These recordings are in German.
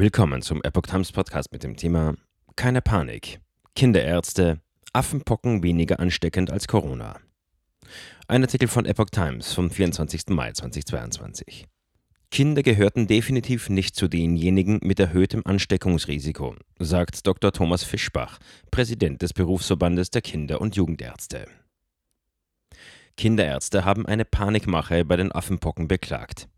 Willkommen zum Epoch Times Podcast mit dem Thema Keine Panik. Kinderärzte, Affenpocken weniger ansteckend als Corona. Ein Artikel von Epoch Times vom 24. Mai 2022. Kinder gehörten definitiv nicht zu denjenigen mit erhöhtem Ansteckungsrisiko, sagt Dr. Thomas Fischbach, Präsident des Berufsverbandes der Kinder- und Jugendärzte. Kinderärzte haben eine Panikmache bei den Affenpocken beklagt.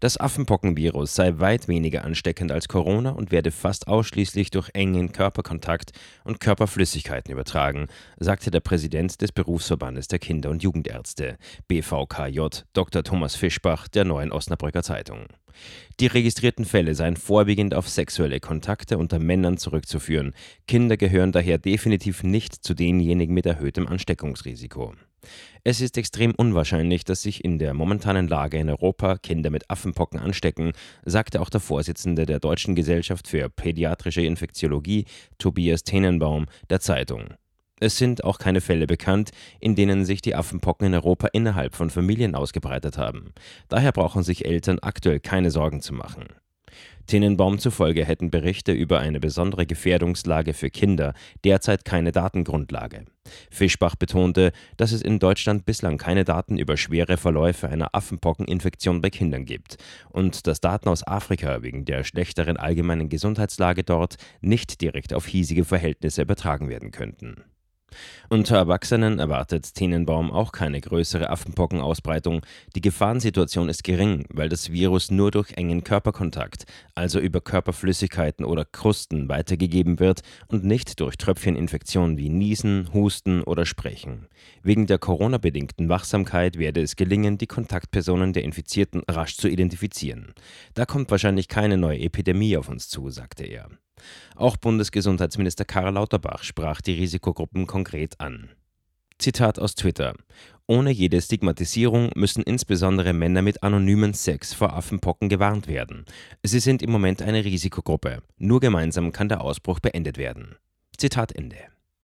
Das Affenpockenvirus sei weit weniger ansteckend als Corona und werde fast ausschließlich durch engen Körperkontakt und Körperflüssigkeiten übertragen, sagte der Präsident des Berufsverbandes der Kinder- und Jugendärzte, BVKJ, Dr. Thomas Fischbach der Neuen Osnabrücker Zeitung. Die registrierten Fälle seien vorwiegend auf sexuelle Kontakte unter Männern zurückzuführen. Kinder gehören daher definitiv nicht zu denjenigen mit erhöhtem Ansteckungsrisiko. Es ist extrem unwahrscheinlich, dass sich in der momentanen Lage in Europa Kinder mit Affenpocken anstecken, sagte auch der Vorsitzende der Deutschen Gesellschaft für Pädiatrische Infektiologie, Tobias Tenenbaum, der Zeitung. Es sind auch keine Fälle bekannt, in denen sich die Affenpocken in Europa innerhalb von Familien ausgebreitet haben. Daher brauchen sich Eltern aktuell keine Sorgen zu machen. Tenenbaum zufolge hätten Berichte über eine besondere Gefährdungslage für Kinder derzeit keine Datengrundlage. Fischbach betonte, dass es in Deutschland bislang keine Daten über schwere Verläufe einer Affenpockeninfektion bei Kindern gibt und dass Daten aus Afrika wegen der schlechteren allgemeinen Gesundheitslage dort nicht direkt auf hiesige Verhältnisse übertragen werden könnten. Unter Erwachsenen erwartet Tenenbaum auch keine größere Affenpockenausbreitung. Die Gefahrensituation ist gering, weil das Virus nur durch engen Körperkontakt, also über Körperflüssigkeiten oder Krusten, weitergegeben wird und nicht durch Tröpfcheninfektionen wie Niesen, Husten oder Sprechen. Wegen der Corona-bedingten Wachsamkeit werde es gelingen, die Kontaktpersonen der Infizierten rasch zu identifizieren. Da kommt wahrscheinlich keine neue Epidemie auf uns zu, sagte er. Auch Bundesgesundheitsminister Karl Lauterbach sprach die Risikogruppen konkret an. Zitat aus Twitter. Ohne jede Stigmatisierung müssen insbesondere Männer mit anonymen Sex vor Affenpocken gewarnt werden. Sie sind im Moment eine Risikogruppe. Nur gemeinsam kann der Ausbruch beendet werden. Zitat Ende.